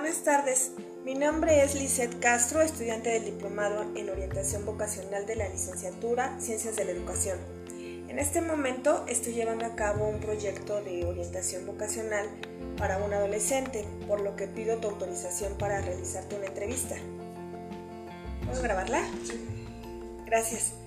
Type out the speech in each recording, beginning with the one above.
Buenas tardes. Mi nombre es Lizeth Castro, estudiante del Diplomado en Orientación Vocacional de la Licenciatura Ciencias de la Educación. En este momento estoy llevando a cabo un proyecto de orientación vocacional para un adolescente, por lo que pido tu autorización para realizarte una entrevista. ¿Puedo grabarla? Sí. Gracias.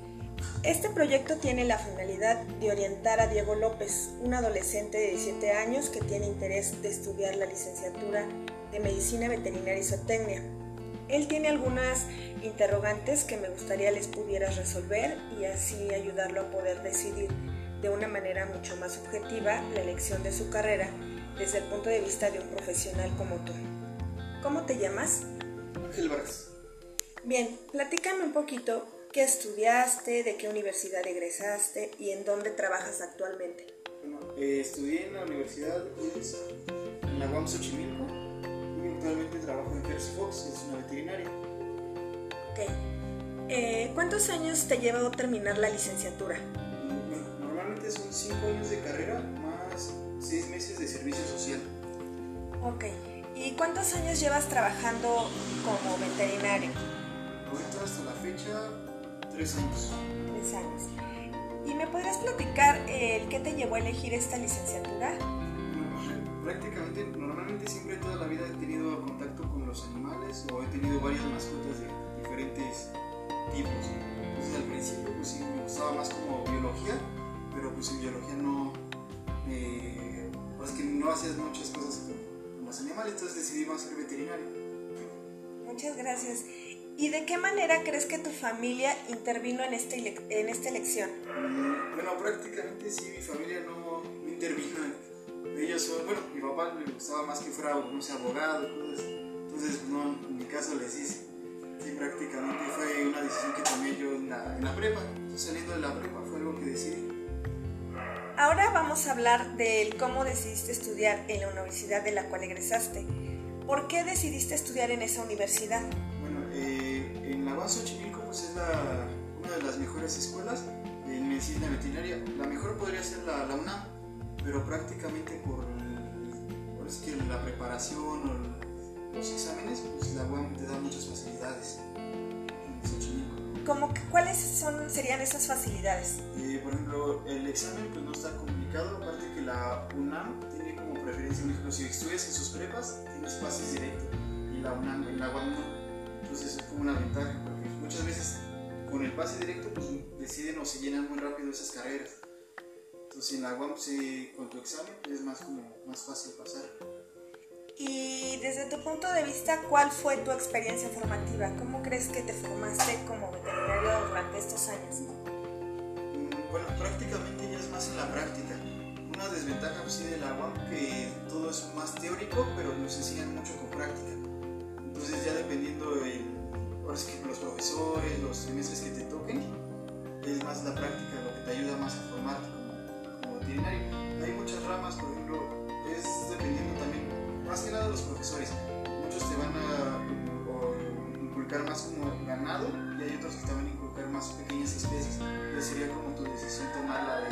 Este proyecto tiene la finalidad de orientar a Diego López, un adolescente de 17 años que tiene interés de estudiar la licenciatura de Medicina Veterinaria y Zootecnia. Él tiene algunas interrogantes que me gustaría les pudieras resolver y así ayudarlo a poder decidir de una manera mucho más objetiva la elección de su carrera desde el punto de vista de un profesional como tú. ¿Cómo te llamas? Ángel. Bien, platícame un poquito ¿Qué estudiaste? ¿De qué universidad egresaste? ¿Y en dónde trabajas actualmente? Bueno, eh, estudié en la Universidad pues, en la UAM Xochimilco y actualmente trabajo en First Fox, es una veterinaria. Ok. Eh, ¿Cuántos años te lleva terminar la licenciatura? Bueno, normalmente son 5 años de carrera más 6 meses de servicio social. Ok. ¿Y cuántos años llevas trabajando como veterinario? Ahorita hasta la fecha Tres años. Tres años. ¿Y me podrías platicar el qué te llevó a elegir esta licenciatura? prácticamente, normalmente siempre toda la vida he tenido contacto con los animales o he tenido varias mascotas de diferentes tipos. Entonces al principio pues sí me gustaba más como biología, pero pues en biología no, eh, pues que no hacías muchas cosas con los animales, entonces decidí más ser veterinario. Muchas gracias. ¿Y de qué manera crees que tu familia intervino en, este en esta elección? Bueno, prácticamente sí, mi familia no, intervino. Ellos son, bueno, mi papá le gustaba más que fuera, no sé, abogado, cosas. Entonces, no, en mi caso les hice. Sí, prácticamente fue una decisión que tomé yo en la, en la prepa. saliendo de la prepa fue algo que decidí. Ahora vamos a hablar del cómo decidiste estudiar en la universidad de la cual egresaste. ¿Por qué decidiste estudiar en esa universidad? UAM Xochimilco pues, es una de las mejores escuelas en medicina veterinaria. La mejor podría ser la, UNAM, pero prácticamente por, la preparación o los exámenes, pues la UAM te da muchas facilidades en Xochimilco. ¿Cuáles son, serían esas facilidades? Eh, por ejemplo, el examen pues, no está complicado, aparte que la UNAM tiene como preferencia, por ejemplo, si estudias en sus prepas, tienes pases directos y la UNAM, en la UAM no. Como una ventaja muchas veces con el pase directo pues, deciden o se llenan muy rápido esas carreras. Entonces en la UAM con tu examen es más, como, más fácil pasar. Y desde tu punto de vista, ¿cuál fue tu experiencia formativa? ¿Cómo crees que te formaste como veterinario durante estos años? Mm, bueno, prácticamente ya es más en la práctica. Una desventaja pues, sí de la UAM que todo es más teórico, pero nos enseñan mucho con práctica. Sería como tu decisión tomar la de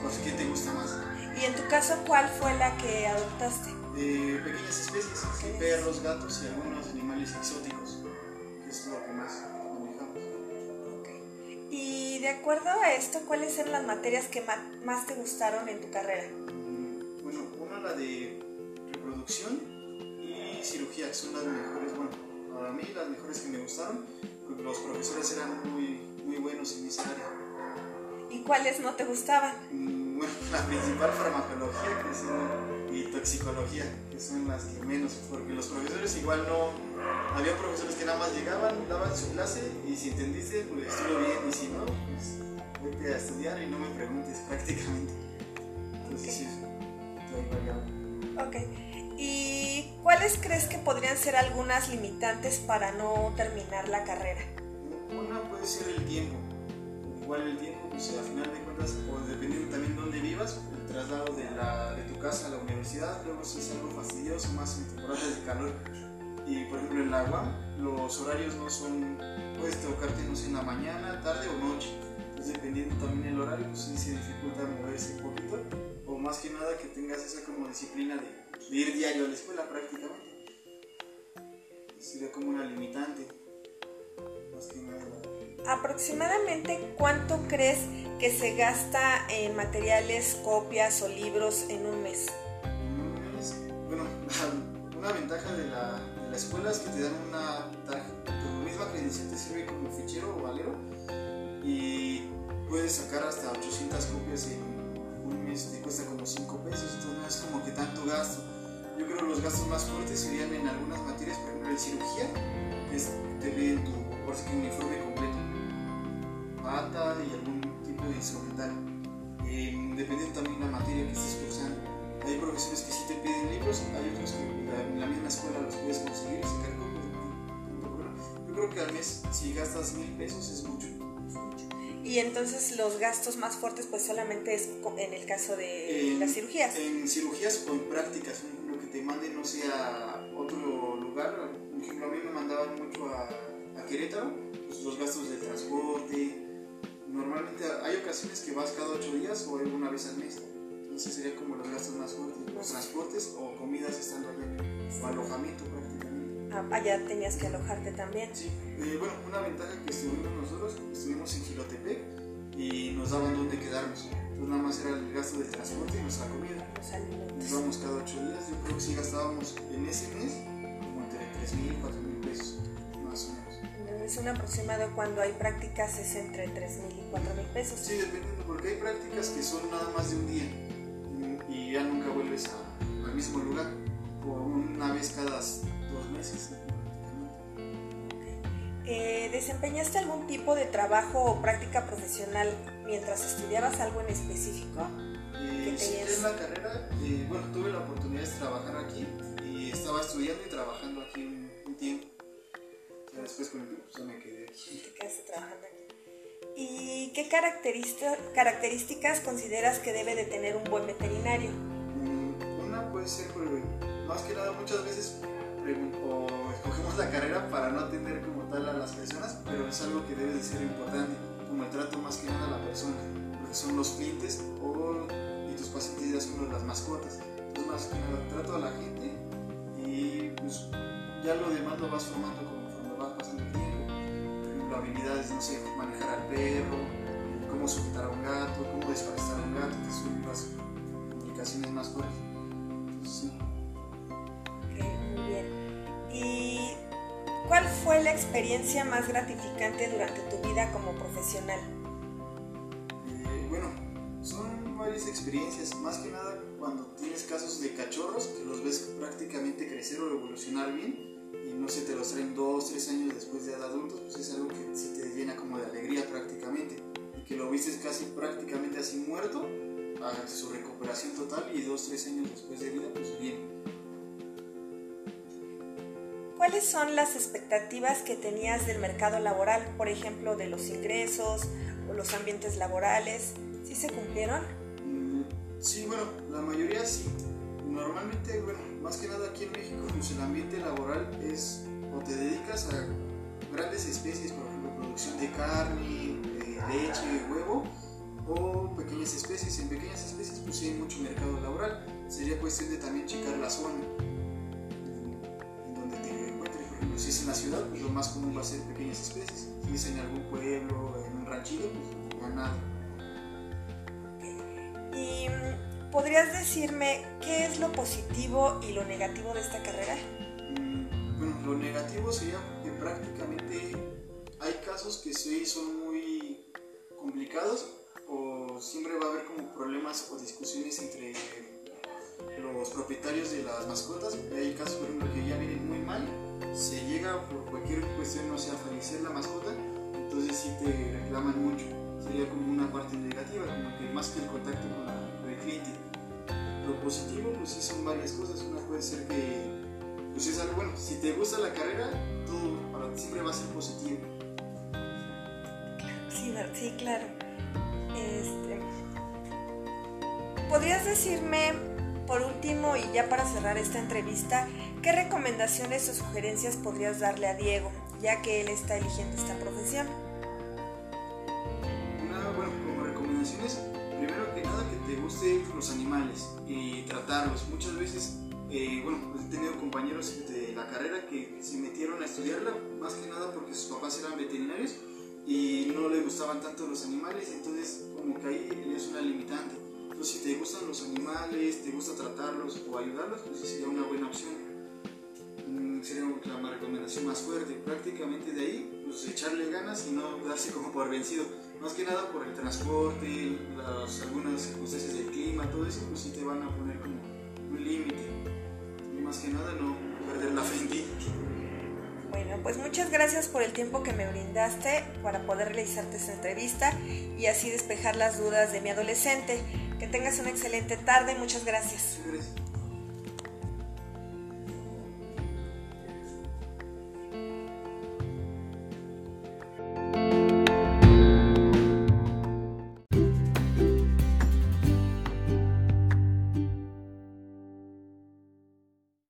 pues, qué te gusta más. ¿Y en tu caso cuál fue la que adoptaste? Eh, pequeñas especies, perros, gatos y algunos animales exóticos es lo que más manejamos. Y de acuerdo a esto, ¿cuáles eran las materias que más te gustaron en tu carrera? Mm, bueno, una la de reproducción y cirugía, son las mejores, bueno, para mí las mejores que me gustaron, porque los profesores eran muy, muy buenos en esa área. ¿Y cuáles no te gustaban? Mm, bueno, la principal farmacología y toxicología, que son las que menos, porque los profesores igual no había profesores que nada más llegaban, daban su clase y si entendiste, pues estuvo bien y si no, pues vete a estudiar y no me preguntes prácticamente. Entonces sí, estoy Ok. ¿Y cuáles crees que podrían ser algunas limitantes para no terminar la carrera? Una puede ser el tiempo. Igual el tiempo, pues al final de cuentas, o dependiendo también de dónde vivas, el traslado de, la, de tu casa a la universidad, luego si es algo fastidioso, más en temporadas de calor y por ejemplo en el agua, los horarios no son, puedes tocarte, no sé, en la mañana, tarde o noche. Entonces, dependiendo también el horario, pues sí se dificulta moverse un poquito. O más que nada que tengas esa como disciplina de, ir diario a la escuela prácticamente. sería como una limitante. ¿Aproximadamente cuánto crees que se gasta en materiales, copias o libros en un mes? Bueno, una ventaja de la, de la escuela es que te dan una tarjeta, tu misma credencial te sirve como fichero o valero y puedes sacar hasta 800 copias en un mes, te cuesta como 5 pesos, entonces no es como que tanto gasto. Yo creo que los gastos más fuertes serían en algunas materias, por ejemplo en cirugía, que es, te piden tu uniforme completo, bata y algún tipo de instrumental. Eh, dependiendo también de la materia que estés cursando. Hay profesores que sí te piden libros, hay otros que en la misma escuela los puedes conseguir y sacar. Yo creo que al mes, si gastas mil pesos, es mucho. Y entonces los gastos más fuertes pues solamente es en el caso de las cirugías. En cirugías o en prácticas, lo que te manden no sea otro lugar. Por ejemplo, a mí me mandaban mucho a Querétaro, pues, los gastos de transporte. Normalmente hay ocasiones que vas cada ocho días o una vez al mes. Entonces sería como los gastos más fuertes, los transportes o comidas estando allá, o alojamiento prácticamente. Ah, allá tenías que alojarte también. Sí, eh, bueno, una ventaja que estuvimos nosotros, estuvimos en Gilotepec y nos daban dónde quedarnos. Entonces nada más era el gasto del transporte y nuestra comida. Nos íbamos cada ocho días, yo creo que sí gastábamos en ese mes como entre 3 mil y 4 mil pesos, más o menos es un aproximado cuando hay prácticas es entre 3 mil y 4 mil pesos. Sí, dependiendo, porque hay prácticas que son nada más de un día y ya nunca vuelves al mismo lugar, o una vez cada dos meses. Eh, ¿Desempeñaste algún tipo de trabajo o práctica profesional mientras estudiabas algo en específico? Eh, sí, en la carrera, eh, bueno, tuve la oportunidad de trabajar aquí y estaba estudiando y trabajando aquí un tiempo después con el tiempo pues, me quedé. Te quedaste trabajando aquí. ¿Y qué características consideras que debe de tener un buen veterinario? Mm, una puede ser, más que nada muchas veces o escogemos la carrera para no atender como tal a las personas, pero es algo que debe de ser importante, como el trato más que nada a la persona, porque son los clientes o, y tus pacientes ya son las mascotas. Entonces más que nada trato a la gente y pues ya lo demás lo vas formando como perro, cómo sujetar a un gato, cómo desparestar a un gato, que son las comunicaciones más fuertes. Sí. Ok, muy bien. ¿Y cuál fue la experiencia más gratificante durante tu vida como profesional? Eh, bueno, son varias experiencias, más que nada cuando tienes casos de cachorros que los ves prácticamente crecer o evolucionar bien no sé, te los traen dos, tres años después de adultos, pues es algo que sí te llena como de alegría prácticamente. Y que lo vistes casi prácticamente así muerto, a su recuperación total y dos, tres años después de vida, pues bien. ¿Cuáles son las expectativas que tenías del mercado laboral, por ejemplo, de los ingresos o los ambientes laborales? ¿Sí se cumplieron? Mm, sí, bueno, la mayoría sí. Normalmente, bueno, más que nada aquí en México, pues el ambiente laboral es o te dedicas a grandes especies, por ejemplo, producción de carne, de leche, huevo, o pequeñas especies. En pequeñas especies, pues sí hay mucho mercado laboral. Sería cuestión de también checar la zona en donde te encuentres. Por ejemplo, si es en la ciudad, pues lo más común va a ser pequeñas especies. Si es en algún pueblo, en un ranchito, pues ganado. ¿Podrías decirme qué es lo positivo y lo negativo de esta carrera? Mm, bueno, lo negativo sería que prácticamente hay casos que sí son muy complicados o siempre va a haber como problemas o discusiones entre los propietarios de las mascotas. Hay casos, por ejemplo, que ya vienen muy mal, se llega por cualquier cuestión, no sé, a fallecer la mascota, entonces sí te reclaman mucho. Sería como una parte negativa, como que más que el contacto con la lo positivo, pues sí son varias cosas. Una puede ser que, pues es algo bueno. Si te gusta la carrera, todo para ti siempre va a ser positivo. Sí, sí claro. Este, ¿Podrías decirme, por último y ya para cerrar esta entrevista, qué recomendaciones o sugerencias podrías darle a Diego, ya que él está eligiendo esta profesión? Recomendaciones, primero que nada que te gusten los animales y tratarlos. Muchas veces eh, bueno, he tenido compañeros de la carrera que se metieron a estudiarla, más que nada porque sus papás eran veterinarios y no les gustaban tanto los animales, entonces como que ahí es una limitante. Entonces si te gustan los animales, te gusta tratarlos o ayudarlos, pues sería una buena opción. Sería la recomendación más fuerte. Prácticamente de ahí, pues echarle ganas y no darse como por vencido. Más que nada por el transporte, las, algunas circunstancias del clima, todo eso, pues sí te van a poner como un límite. Y más que nada no perder la fe en ti. Bueno, pues muchas gracias por el tiempo que me brindaste para poder realizarte esta entrevista y así despejar las dudas de mi adolescente. Que tengas una excelente tarde, muchas gracias. gracias.